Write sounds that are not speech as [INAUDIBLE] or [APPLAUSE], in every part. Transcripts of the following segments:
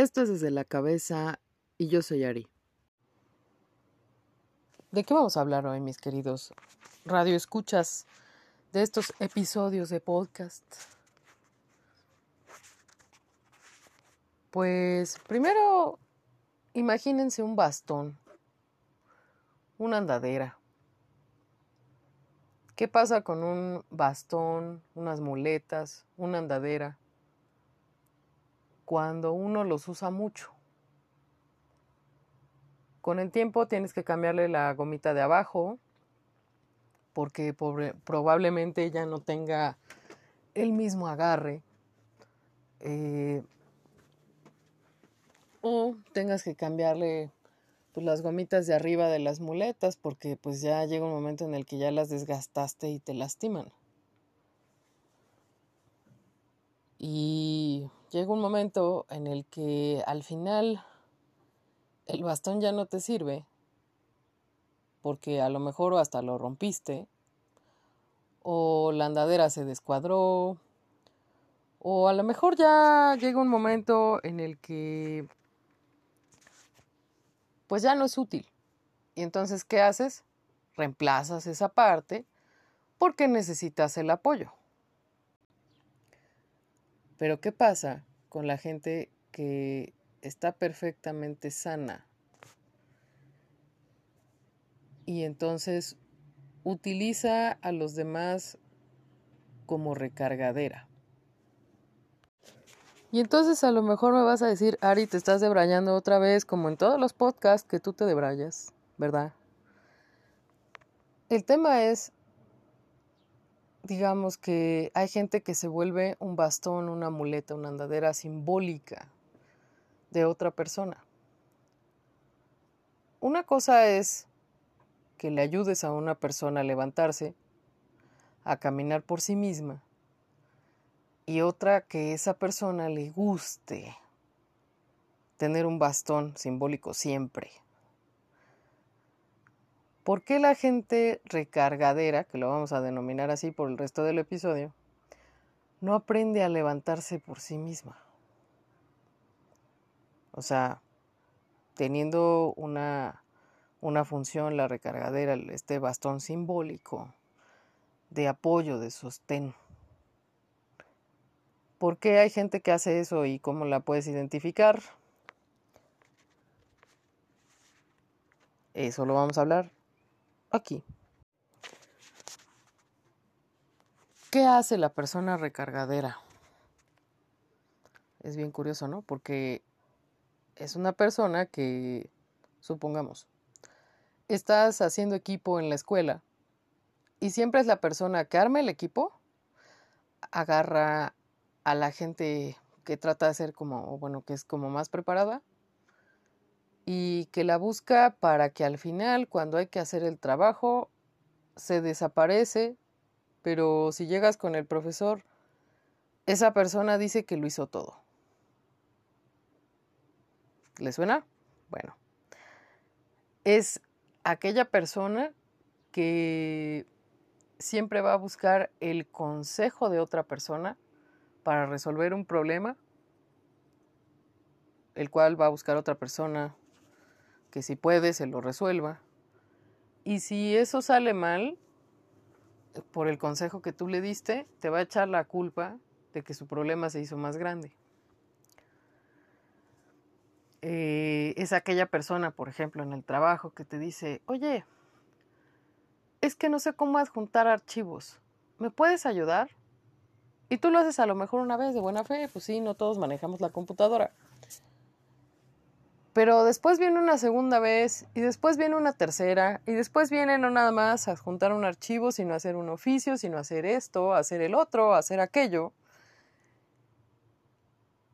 Esto es desde la cabeza y yo soy Ari. ¿De qué vamos a hablar hoy, mis queridos radio escuchas de estos episodios de podcast? Pues primero, imagínense un bastón, una andadera. ¿Qué pasa con un bastón, unas muletas, una andadera? Cuando uno los usa mucho. Con el tiempo tienes que cambiarle la gomita de abajo porque probablemente ya no tenga el mismo agarre. Eh, o tengas que cambiarle pues, las gomitas de arriba de las muletas porque pues ya llega un momento en el que ya las desgastaste y te lastiman. Y llega un momento en el que al final el bastón ya no te sirve porque a lo mejor hasta lo rompiste o la andadera se descuadró o a lo mejor ya llega un momento en el que pues ya no es útil. Y entonces, ¿qué haces? Reemplazas esa parte porque necesitas el apoyo. Pero ¿qué pasa con la gente que está perfectamente sana? Y entonces utiliza a los demás como recargadera. Y entonces a lo mejor me vas a decir, Ari, te estás debrayando otra vez, como en todos los podcasts que tú te debrayas, ¿verdad? El tema es, digamos que hay gente que se vuelve un bastón, una muleta, una andadera simbólica de otra persona. Una cosa es que le ayudes a una persona a levantarse, a caminar por sí misma, y otra que esa persona le guste tener un bastón simbólico siempre. ¿Por qué la gente recargadera, que lo vamos a denominar así por el resto del episodio, no aprende a levantarse por sí misma? O sea, teniendo una, una función, la recargadera, este bastón simbólico de apoyo, de sostén. ¿Por qué hay gente que hace eso y cómo la puedes identificar? Eso lo vamos a hablar aquí. ¿Qué hace la persona recargadera? Es bien curioso, ¿no? Porque es una persona que, supongamos, estás haciendo equipo en la escuela y siempre es la persona que arma el equipo, agarra a la gente que trata de ser como, bueno, que es como más preparada y que la busca para que al final, cuando hay que hacer el trabajo, se desaparece, pero si llegas con el profesor, esa persona dice que lo hizo todo. ¿Le suena? Bueno, es aquella persona que siempre va a buscar el consejo de otra persona para resolver un problema, el cual va a buscar otra persona que si puede se lo resuelva. Y si eso sale mal, por el consejo que tú le diste, te va a echar la culpa de que su problema se hizo más grande. Eh, es aquella persona, por ejemplo, en el trabajo que te dice, oye, es que no sé cómo adjuntar archivos. ¿Me puedes ayudar? Y tú lo haces a lo mejor una vez de buena fe, pues sí, no todos manejamos la computadora. Pero después viene una segunda vez y después viene una tercera y después viene no nada más a juntar un archivo, sino hacer un oficio, sino hacer esto, hacer el otro, hacer aquello.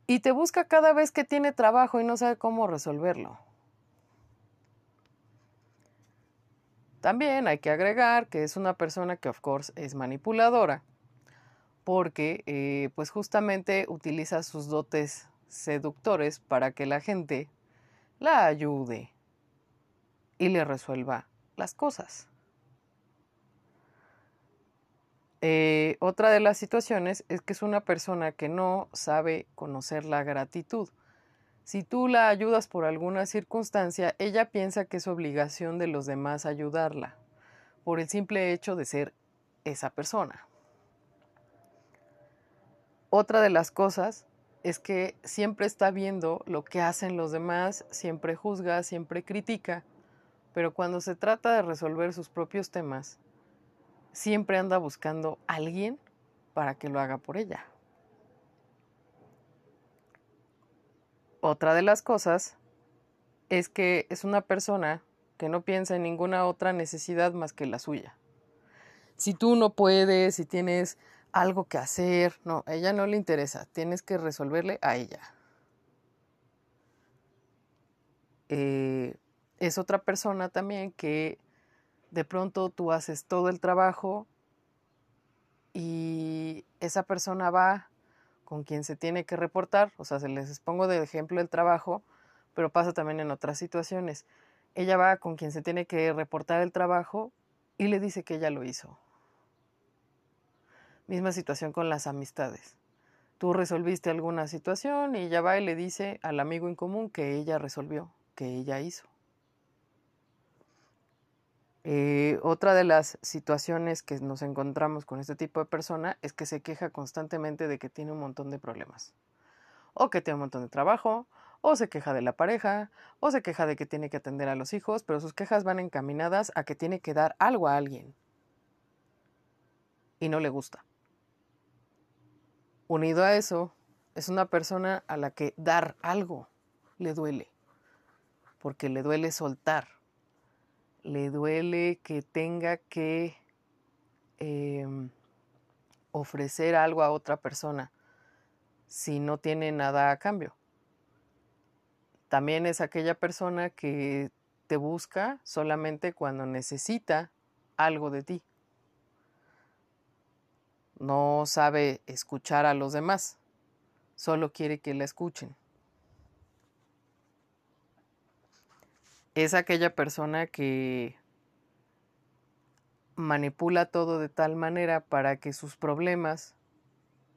Y te busca cada vez que tiene trabajo y no sabe cómo resolverlo. También hay que agregar que es una persona que of course es manipuladora porque eh, pues justamente utiliza sus dotes seductores para que la gente la ayude y le resuelva las cosas. Eh, otra de las situaciones es que es una persona que no sabe conocer la gratitud. Si tú la ayudas por alguna circunstancia, ella piensa que es obligación de los demás ayudarla, por el simple hecho de ser esa persona. Otra de las cosas es que siempre está viendo lo que hacen los demás, siempre juzga, siempre critica, pero cuando se trata de resolver sus propios temas, siempre anda buscando a alguien para que lo haga por ella. Otra de las cosas es que es una persona que no piensa en ninguna otra necesidad más que la suya. Si tú no puedes, si tienes algo que hacer, no, a ella no le interesa, tienes que resolverle a ella. Eh, es otra persona también que de pronto tú haces todo el trabajo y esa persona va con quien se tiene que reportar, o sea, se les pongo de ejemplo el trabajo, pero pasa también en otras situaciones. Ella va con quien se tiene que reportar el trabajo y le dice que ella lo hizo. Misma situación con las amistades. Tú resolviste alguna situación y ella va y le dice al amigo en común que ella resolvió, que ella hizo. Eh, otra de las situaciones que nos encontramos con este tipo de persona es que se queja constantemente de que tiene un montón de problemas. O que tiene un montón de trabajo, o se queja de la pareja, o se queja de que tiene que atender a los hijos, pero sus quejas van encaminadas a que tiene que dar algo a alguien. Y no le gusta. Unido a eso, es una persona a la que dar algo le duele, porque le duele soltar le duele que tenga que em, ofrecer algo a otra persona si no tiene nada a cambio. También es aquella persona que te busca solamente cuando necesita algo de ti. No sabe escuchar a los demás, solo quiere que la escuchen. es aquella persona que manipula todo de tal manera para que sus problemas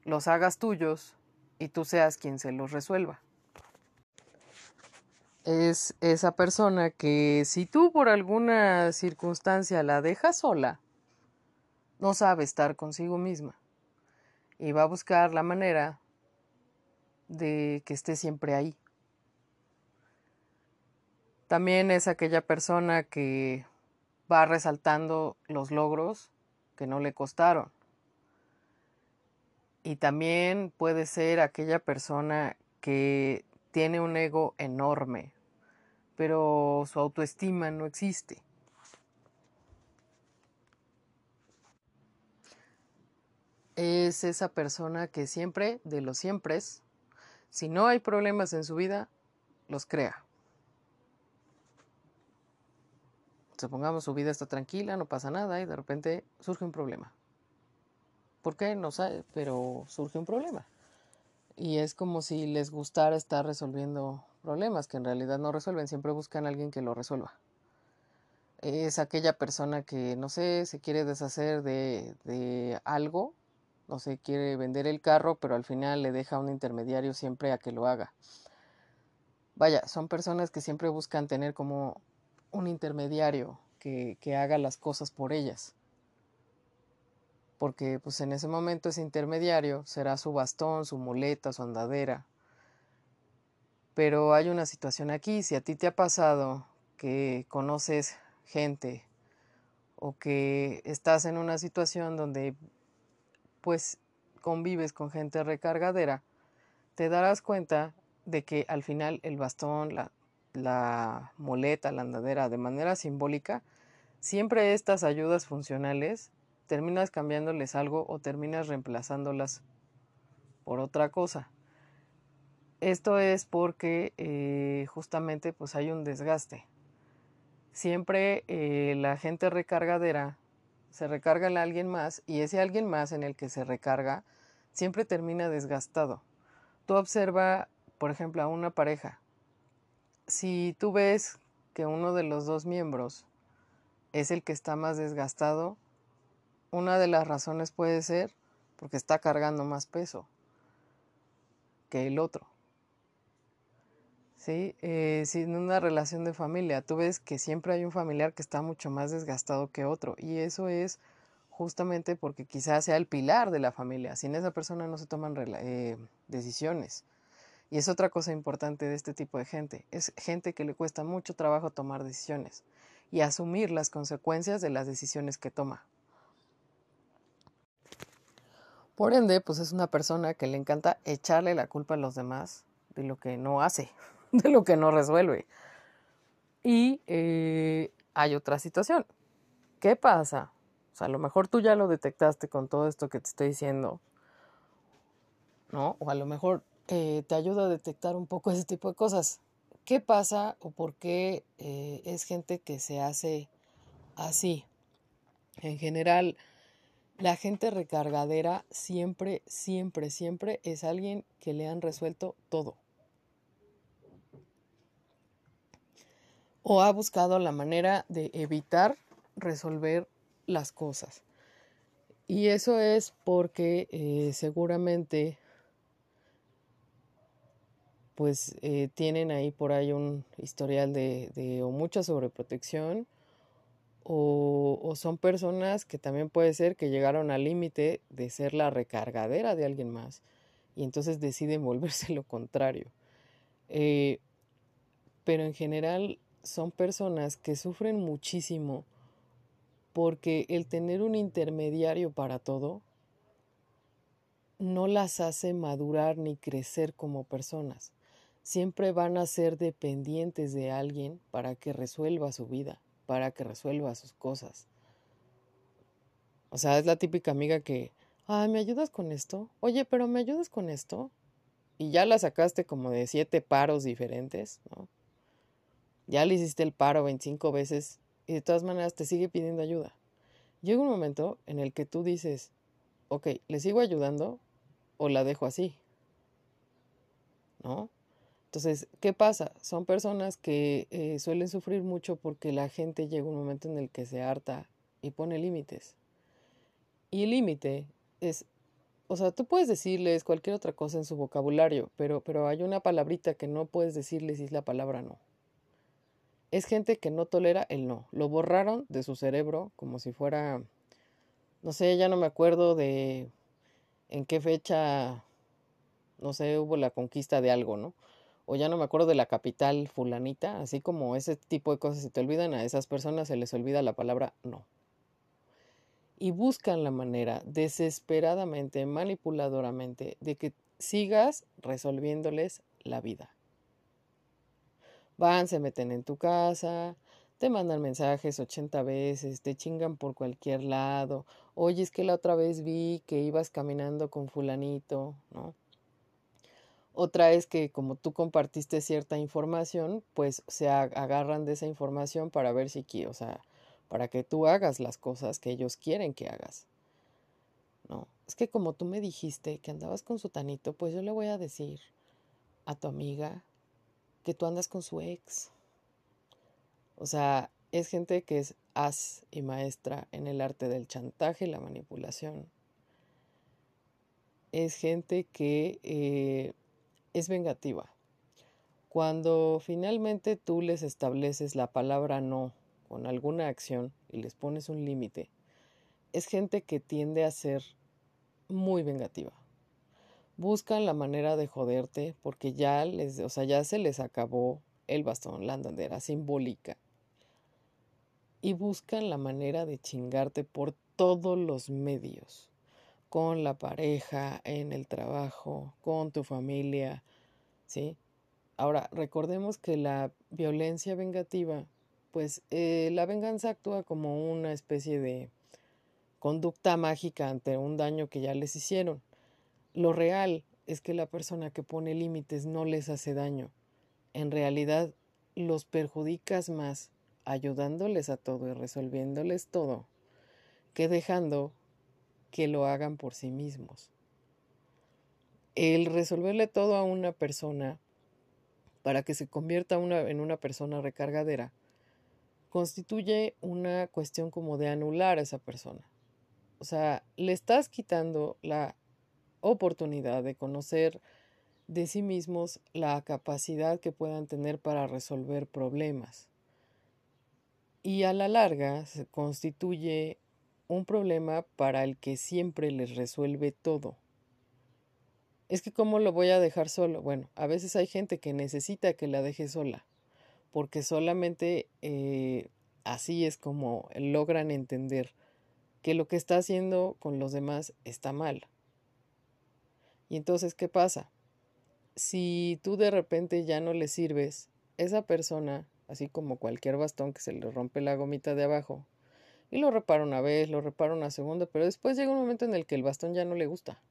los hagas tuyos y tú seas quien se los resuelva. Es esa persona que si tú por alguna circunstancia la dejas sola, no sabe estar consigo misma y va a buscar la manera de que esté siempre ahí. También es aquella persona que va resaltando los logros que no le costaron. Y también puede ser aquella persona que tiene un ego enorme, pero su autoestima no existe. Es esa persona que siempre, de los siempre, si no hay problemas en su vida, los crea. supongamos su vida está tranquila, no pasa nada y de repente surge un problema. ¿Por qué? No sabe, pero surge un problema. Y es como si les gustara estar resolviendo problemas que en realidad no resuelven, siempre buscan a alguien que lo resuelva. Es aquella persona que, no sé, se quiere deshacer de, de algo, no sé, quiere vender el carro, pero al final le deja a un intermediario siempre a que lo haga. Vaya, son personas que siempre buscan tener como un intermediario que, haga las cosas por ellas. Porque pues en ese momento ese intermediario será su bastón, su muleta, su andadera. Pero hay una situación aquí, si a ti te ha pasado que conoces gente o que estás en una situación donde pues convives con gente recargadera, te darás cuenta de que al final el bastón, la, la muleta, la andadera de manera simbólica, siempre estas ayudas funcionales terminas cambiándoles algo o terminas reemplazándolas por otra cosa. Esto es porque eh, justamente pues hay un desgaste. Siempre eh, la gente recargadera se recarga en alguien más y ese alguien más en el que se recarga siempre termina desgastado. Tú observa, por ejemplo, a una pareja si tú ves que uno de los dos miembros es el que está más desgastado, una de las razones puede ser porque está cargando más peso que el otro. ¿Sí? Eh, sin una relación de familia. Tú ves que siempre hay un familiar que está mucho más desgastado que otro y eso es justamente porque quizás sea el pilar de la familia. Sin esa persona no se toman eh, decisiones. Y es otra cosa importante de este tipo de gente. Es gente que le cuesta mucho trabajo tomar decisiones y asumir las consecuencias de las decisiones que toma. Por ende, pues es una persona que le encanta echarle la culpa a los demás de lo que no hace, [LAUGHS] de lo que no resuelve. Y eh, hay otra situación. ¿Qué pasa? O sea, a lo mejor tú ya lo detectaste con todo esto que te estoy diciendo, ¿no? O a lo mejor eh, te ayuda a detectar un poco ese tipo de cosas. ¿Qué pasa o por qué eh, es gente que se hace así? En general, la gente recargadera siempre, siempre, siempre es alguien que le han resuelto todo. O ha buscado la manera de evitar resolver las cosas. Y eso es porque eh, seguramente pues eh, tienen ahí por ahí un historial de, o mucha sobreprotección o, son personas que también puede ser que llegaron al límite de ser la recargadera de alguien más y entonces deciden volverse lo contrario. Eh, pero en general son personas que sufren muchísimo porque el tener un intermediario para todo no las hace madurar ni crecer como personas. Siempre van a ser dependientes de alguien para que resuelva su vida para que resuelva sus cosas. O sea, es la típica amiga que, ah, ¿me ayudas con esto? Oye, pero ¿me ayudas con esto? Y ya la sacaste como de siete paros diferentes, ¿no? Ya le hiciste el paro 25 veces y de todas maneras te sigue pidiendo ayuda. Llega un momento en el que tú dices, ok, ¿le sigo ayudando o la dejo así? ¿No? Entonces, ¿qué pasa? Son personas que eh, suelen sufrir mucho porque la gente llega un momento en el que se harta y pone límites. Y el límite es, o sea, tú puedes decirles cualquier otra cosa en su vocabulario, pero, pero hay una palabrita que no puedes decirles y es la palabra no. Es gente que no tolera el no. Lo borraron de su cerebro como si fuera, no sé, ya no me acuerdo de en qué fecha, no sé, hubo la conquista de algo, ¿no? o ya no me acuerdo de la capital fulanita, así como ese tipo de cosas se te olvidan, a esas personas se les olvida la palabra no. Y buscan la manera desesperadamente, manipuladoramente, de que sigas resolviéndoles la vida. Van, se meten en tu casa, te mandan mensajes 80 veces, te chingan por cualquier lado. Oye, es que la otra vez vi que ibas caminando con fulanito, ¿no? Otra es que como tú compartiste cierta información, pues se agarran de esa información para ver si, o sea, para que tú hagas las cosas que ellos quieren que hagas. No, es que como tú me dijiste que andabas con su tanito, pues yo le voy a decir a tu amiga que tú andas con su ex. O sea, es gente que es as y maestra en el arte del chantaje y la manipulación. Es gente que eh, es vengativa. Cuando finalmente tú les estableces la palabra no con alguna acción y les pones un límite, es gente que tiende a ser muy vengativa. Buscan la manera de joderte porque ya les, o sea, ya se les acabó el bastón, la andadera simbólica. Y buscan la manera de chingarte por todos los medios con la pareja, en el trabajo, con tu familia, ¿sí? Ahora, recordemos que la violencia vengativa, pues eh, la venganza actúa como una especie de conducta mágica ante un daño que ya les hicieron. Lo real es que la persona que pone límites no les hace daño. En realidad, los perjudicas más ayudándoles a todo y resolviéndoles todo que dejando que lo hagan por sí mismos. El resolverle todo a una persona para que se convierta en una persona recargadera constituye una cuestión como de anular a esa persona. O sea, le estás quitando la oportunidad de conocer de sí mismos la capacidad que puedan tener para resolver problemas. Y a la larga se constituye un problema para el que siempre les resuelve todo. Es que ¿cómo lo voy a dejar solo? Bueno, a veces hay gente que necesita que la deje sola, porque solamente eh, así es como logran entender que lo que está haciendo con los demás está mal. Y entonces, ¿qué pasa? Si tú de repente ya no le sirves, esa persona, así como cualquier bastón que se le rompe la gomita de abajo, y lo repara una vez, lo repara una segunda, pero después llega un momento en el que el bastón ya no le gusta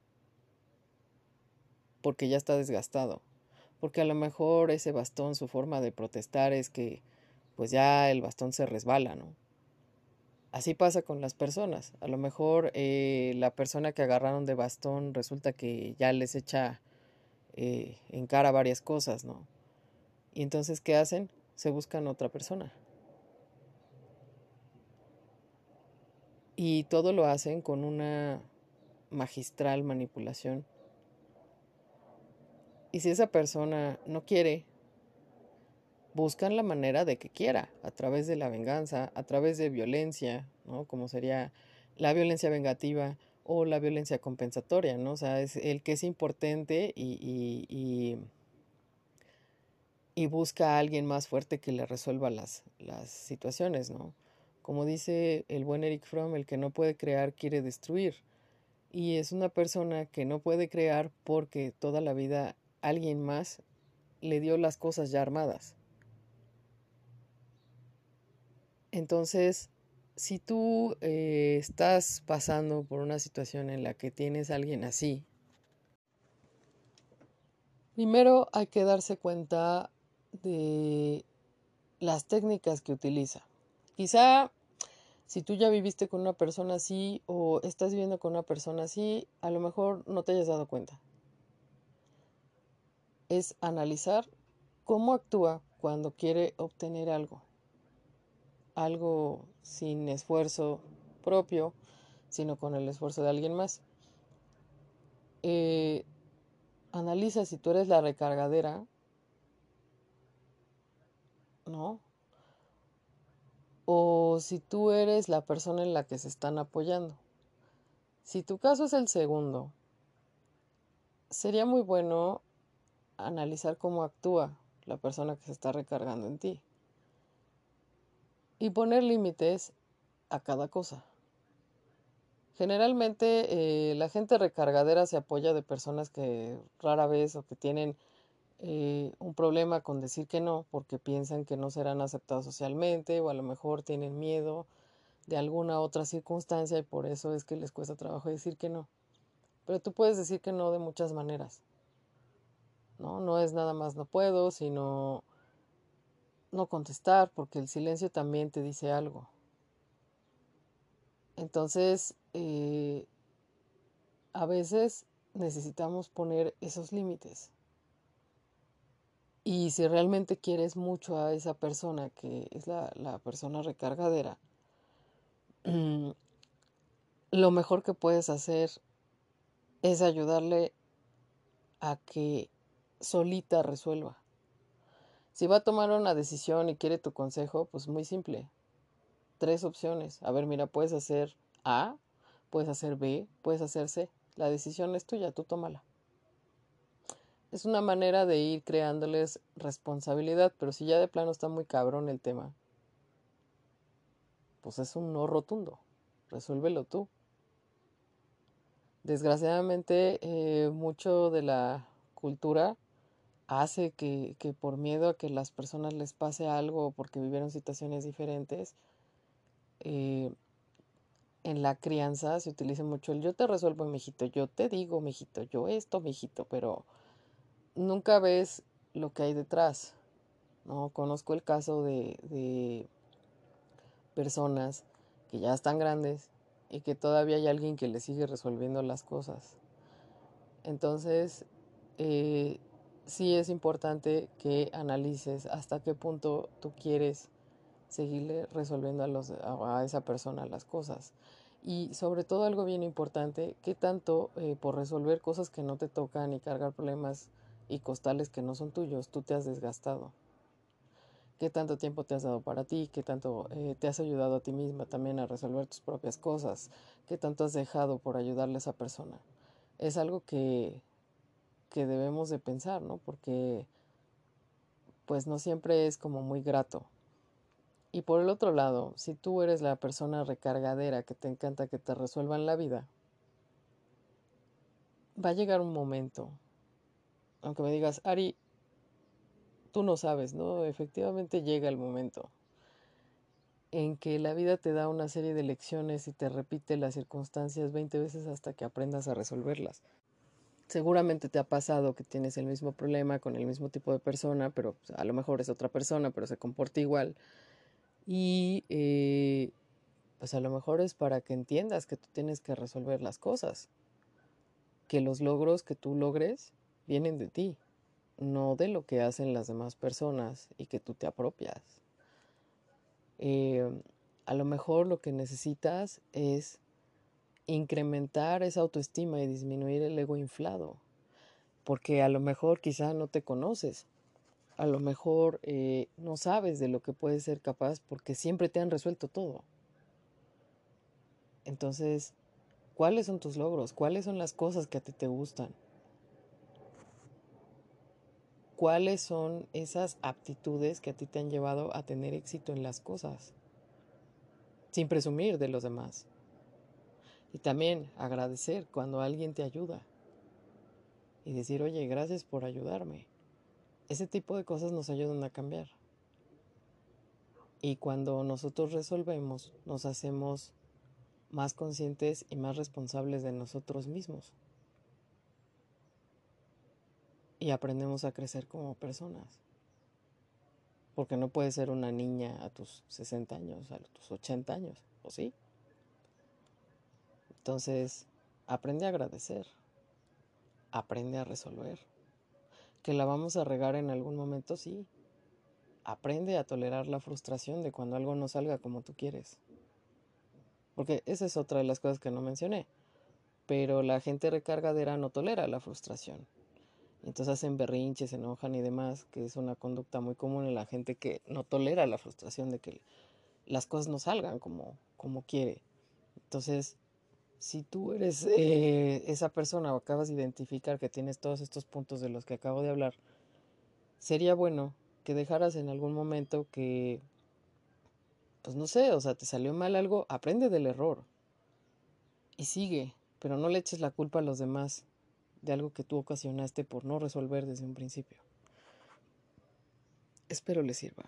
porque ya está desgastado, porque a lo mejor ese bastón, su forma de protestar es que pues ya el bastón se resbala, ¿no? Así pasa con las personas. A lo mejor eh, la persona que agarraron de bastón resulta que ya les echa eh, en cara varias cosas, ¿no? Y entonces, ¿qué hacen? Se buscan otra persona. Y todo lo hacen con una magistral manipulación y si esa persona no quiere, buscan la manera de que quiera, a través de la venganza, a través de violencia, ¿no? Como sería la violencia vengativa o la violencia compensatoria, ¿no? O sea, es el que es importante y, busca a alguien más fuerte que le resuelva las, las situaciones, ¿no? Como dice el buen Eric Fromm, el que no puede crear quiere destruir. Y es una persona que no puede crear porque toda la vida alguien más le dio las cosas ya armadas. Entonces, si tú eh, estás pasando por una situación en la que tienes a alguien así, primero hay que darse cuenta de las técnicas que utiliza. Quizá si tú ya viviste con una persona así o estás viviendo con una persona así, a lo mejor no te hayas dado cuenta es analizar cómo actúa cuando quiere obtener algo. Algo sin esfuerzo propio, sino con el esfuerzo de alguien más. Eh, analiza si tú eres la recargadera, ¿no? O si tú eres la persona en la que se están apoyando. Si tu caso es el segundo, sería muy bueno analizar cómo actúa la persona que se está recargando en ti. Y poner límites a cada cosa. Generalmente eh, la gente recargadera se apoya de personas que rara vez o que tienen eh, un problema con decir que no porque piensan que no serán aceptados socialmente o a lo mejor tienen miedo de alguna otra circunstancia y por eso es que les cuesta trabajo decir que no. Pero tú puedes decir que no de muchas maneras. ¿no? No es nada más no puedo, sino no contestar, porque el silencio también te dice algo. Entonces, eh, a veces necesitamos poner esos límites. Y si realmente quieres mucho a esa persona, que es la, la persona recargadera, lo mejor que puedes hacer es ayudarle a que solita resuelva. Si va a tomar una decisión y quiere tu consejo, pues muy simple. Tres opciones. A ver, mira, puedes hacer A, puedes hacer B, puedes hacer C. La decisión es tuya, tú tómala. Es una manera de ir creándoles responsabilidad, pero si ya de plano está muy cabrón el tema, pues es un no rotundo. Resuélvelo tú. Desgraciadamente, eh, mucho de la cultura hace que, que, por miedo a que las personas les pase algo o porque vivieron situaciones diferentes, eh, en la crianza se utiliza mucho el yo te resuelvo, mijito, yo te digo, mijito, yo esto, mijito, pero nunca ves lo que hay detrás. ¿no? Conozco el caso de, de personas que ya están grandes y que todavía hay alguien que les sigue resolviendo las cosas. Entonces, eh, sí es importante que analices hasta qué punto tú quieres seguirle resolviendo a, los, a, esa persona las cosas. Y sobre todo algo bien importante, qué tanto eh, por resolver cosas que no te tocan y cargar problemas y costales que no son tuyos, tú te has desgastado. ¿Qué tanto tiempo te has dado para ti? ¿Qué tanto eh, te has ayudado a ti misma también a resolver tus propias cosas? ¿Qué tanto has dejado por ayudarle a esa persona? Es algo que, que debemos de pensar, ¿no? Porque pues no siempre es como muy grato. Y por el otro lado, si tú eres la persona recargadera que te encanta que te resuelvan la vida, va a llegar un momento, aunque me digas, Ari, tú no sabes, ¿no? Efectivamente llega el momento en que la vida te da una serie de lecciones y te repite las circunstancias 20 veces hasta que aprendas a resolverlas. Seguramente te ha pasado que tienes el mismo problema con el mismo tipo de persona, pero pues, a lo mejor es otra persona, pero se comporta igual. Y eh, pues a lo mejor es para que entiendas que tú tienes que resolver las cosas, que los logros que tú logres vienen de ti, no de lo que hacen las demás personas y que tú te apropias. Eh, a lo mejor lo que necesitas es incrementar esa autoestima y disminuir el ego inflado. Porque a lo mejor quizá no te conoces, a lo mejor eh, no sabes de lo que puedes ser capaz porque siempre te han resuelto todo. Entonces, ¿cuáles son tus logros? ¿Cuáles son las cosas que a ti te gustan? ¿Cuáles son esas aptitudes que a ti te han llevado a tener éxito en las cosas? Sin presumir de los demás. Y también agradecer cuando alguien te ayuda. Y decir, oye, gracias por ayudarme. Ese tipo de cosas nos ayudan a cambiar. Y cuando nosotros resolvemos, nos hacemos más conscientes y más responsables de nosotros mismos. Y aprendemos a crecer como personas. Porque no puedes ser una niña a tus 60 años, a tus 80 años, ¿o sí? Entonces, aprende a agradecer, aprende a resolver. Que la vamos a regar en algún momento, sí. Aprende a tolerar la frustración de cuando algo no salga como tú quieres. Porque esa es otra de las cosas que no mencioné. Pero la gente recargadera no tolera la frustración. Entonces hacen berrinches, se enojan y demás, que es una conducta muy común en la gente que no tolera la frustración de que las cosas no salgan como, como quiere. Entonces, si tú eres eh, esa persona o acabas de identificar que tienes todos estos puntos de los que acabo de hablar, sería bueno que dejaras en algún momento que, pues no sé, o sea, te salió mal algo, aprende del error y sigue, pero no le eches la culpa a los demás de algo que tú ocasionaste por no resolver desde un principio. Espero les sirva.